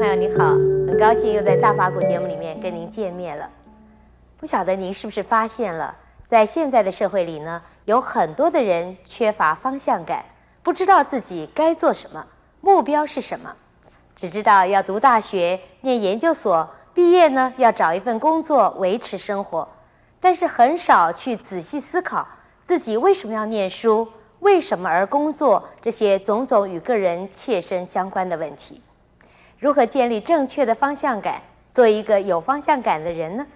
朋友，您好，很高兴又在大法古节目里面跟您见面了。不晓得您是不是发现了，在现在的社会里呢，有很多的人缺乏方向感，不知道自己该做什么，目标是什么，只知道要读大学、念研究所，毕业呢要找一份工作维持生活，但是很少去仔细思考自己为什么要念书，为什么而工作，这些种种与个人切身相关的问题。如何建立正确的方向感，做一个有方向感的人呢？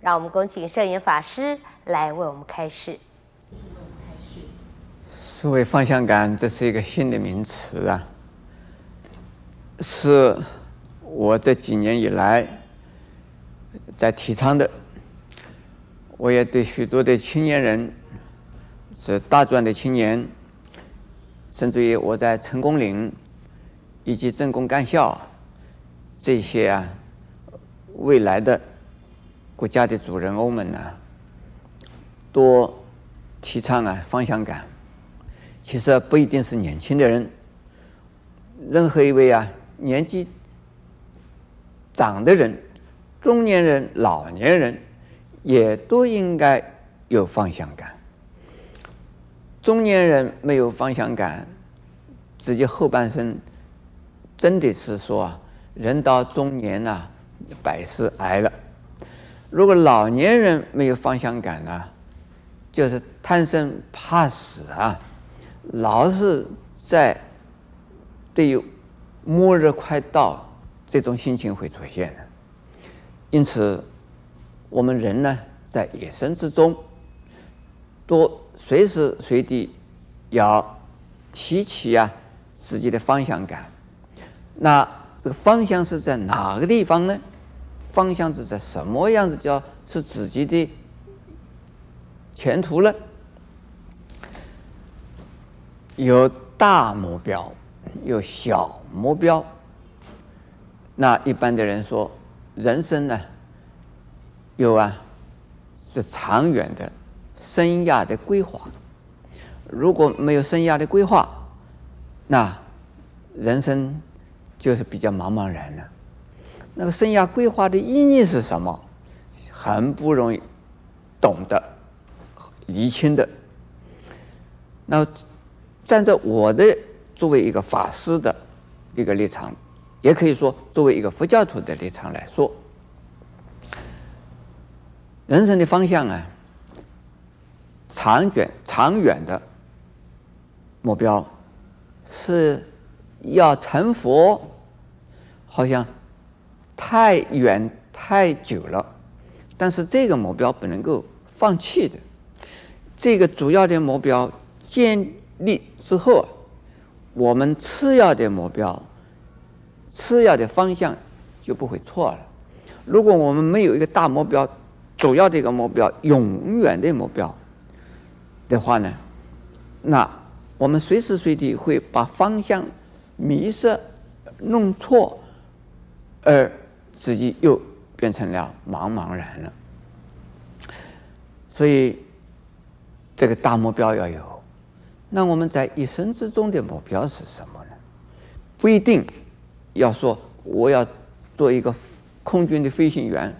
让我们恭请圣严法师来为我们开示。所谓方向感，这是一个新的名词啊，是我这几年以来在提倡的。我也对许多的青年人，是大专的青年，甚至于我在成功岭以及政工干校。这些啊，未来的国家的主人翁们呢，多提倡啊方向感。其实不一定是年轻的人，任何一位啊年纪长的人、中年人、老年人，也都应该有方向感。中年人没有方向感，自己后半生真的是说啊。人到中年呐、百事哀了。如果老年人没有方向感呢、就是贪生怕死啊，老是在对于末日快到这种心情会出现的。因此，我们人呢，在一生之中，都随时随地要提起啊自己的方向感。那。这个方向是在哪个地方呢？方向是在什么样子叫是自己的前途呢？有大目标，有小目标。那一般的人说，人生呢，有啊，是长远的生涯的规划。如果没有生涯的规划，那人生。就是比较茫茫然了。那个生涯规划的意义是什么？很不容易懂得、厘清的。那站在我的作为一个法师的一个立场，也可以说作为一个佛教徒的立场来说，人生的方向啊，长远、长远的目标是要成佛。好像太远太久了，但是这个目标不能够放弃的。这个主要的目标建立之后，我们次要的目标、次要的方向就不会错了。如果我们没有一个大目标、主要的一个目标、永远的目标的话呢，那我们随时随地会把方向迷失、弄错。而自己又变成了茫茫然了，所以这个大目标要有。那我们在一生之中的目标是什么呢？不一定要说我要做一个空军的飞行员，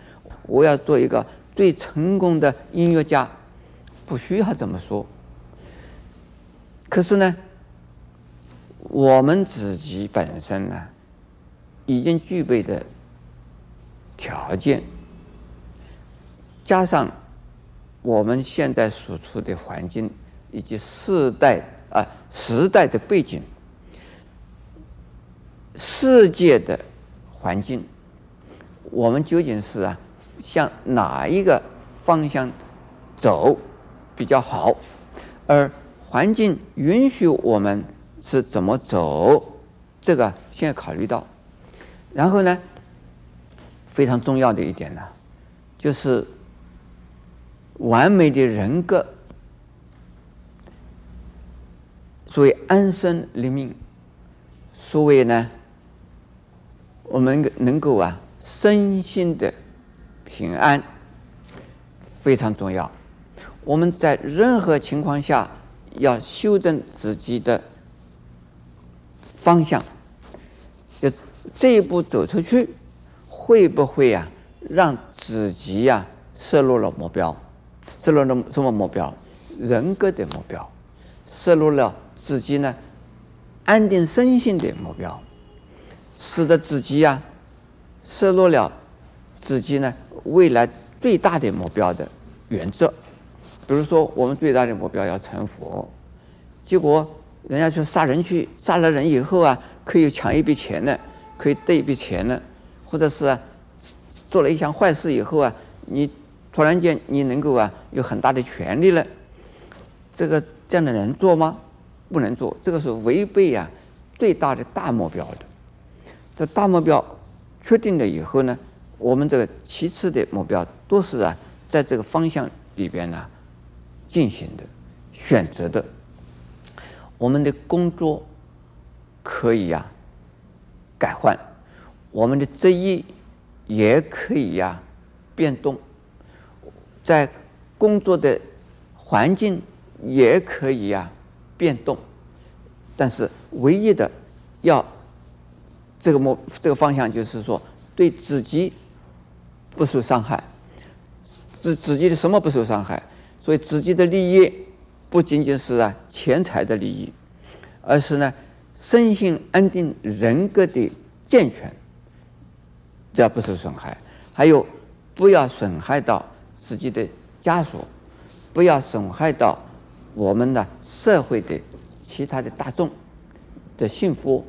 我要做一个最成功的音乐家，不需要这么说。可是呢，我们自己本身呢？已经具备的条件，加上我们现在所处的环境以及世代啊时代的背景，世界的环境，我们究竟是啊向哪一个方向走比较好？而环境允许我们是怎么走？这个先要考虑到。然后呢，非常重要的一点呢，就是完美的人格，所谓安身立命，所谓呢，我们能够啊身心的平安，非常重要。我们在任何情况下要修正自己的方向。就这一步走出去，会不会啊让自己呀失落了目标？失落了什么目标？人格的目标，失落了自己呢安定身心的目标，使得自己呀失落了自己呢未来最大的目标的原则。比如说，我们最大的目标要成佛，结果人家去杀人去，杀了人以后啊，可以抢一笔钱呢，可以得一笔钱呢，或者是啊，做了一项坏事以后啊，你突然间你能够啊有很大的权利了，这个这样的人做吗？不能做，这个是违背啊最大的大目标的。这大目标确定了以后呢，我们这个其次的目标都是啊在这个方向里边呢。进行的选择的，我们的工作可以呀、改换，我们的职业也可以呀、变动，在工作的环境也可以呀、变动，但是唯一的要这个目这个方向就是说，对自己不受伤害，自自己的什么不受伤害？所以自己的利益不仅仅是啊钱财的利益，而是呢身心安定、人格的健全，这不受损害。还有不要损害到自己的家属，不要损害到我们的社会的其他的大众的幸福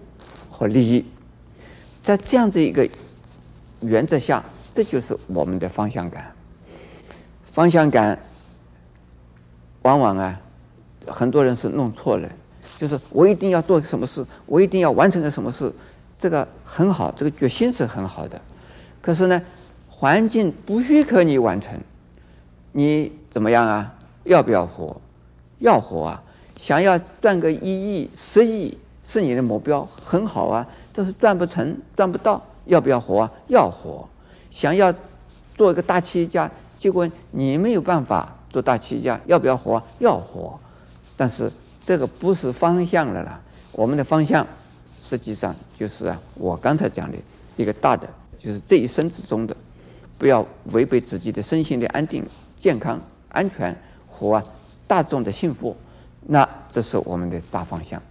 和利益。在这样子一个原则下，这就是我们的方向感。方向感。往往啊，很多人是弄错了，就是我一定要做什么事，我一定要完成个什么事，这个很好，这个决心是很好的。可是呢，环境不许可你完成，你怎么样啊？要不要活？要活啊！想要赚个一亿、十亿是你的目标，很好啊。但是赚不成、赚不到，要不要活啊？要活。想要做一个大企业家，结果你没有办法。做大企业家要不要活？要活，但是这个不是方向了啦。我们的方向实际上就是啊，我刚才讲的一个大的，就是这一生之中的，不要违背自己的身心的安定、健康、安全和啊大众的幸福。那这是我们的大方向。